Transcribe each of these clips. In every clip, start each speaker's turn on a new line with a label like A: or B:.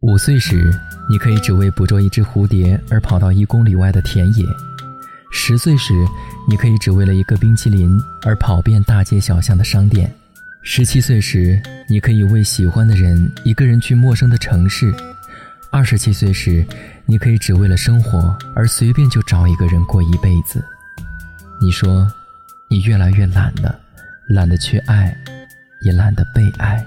A: 五岁时，你可以只为捕捉一只蝴蝶而跑到一公里外的田野；十岁时，你可以只为了一个冰淇淋而跑遍大街小巷的商店；十七岁时，你可以为喜欢的人一个人去陌生的城市；二十七岁时，你可以只为了生活而随便就找一个人过一辈子。你说，你越来越懒了，懒得去爱，也懒得被爱。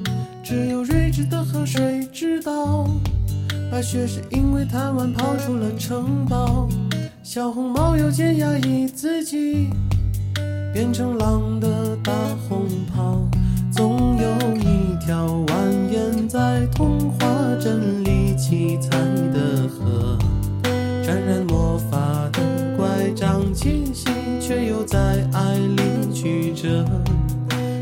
B: 只有睿智的河水知道，白雪是因为贪玩跑出了城堡。小红帽有件压抑自己，变成狼的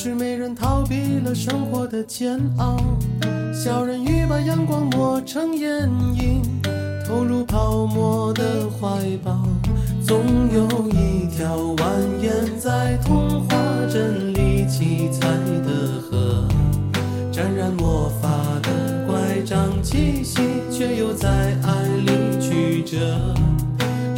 B: 是美人逃避了生活的煎熬。小人鱼把阳光抹成眼影，投入泡沫的怀抱。总有一条蜿蜒在童话镇里七彩的河，沾染魔法的乖张气息，却又在。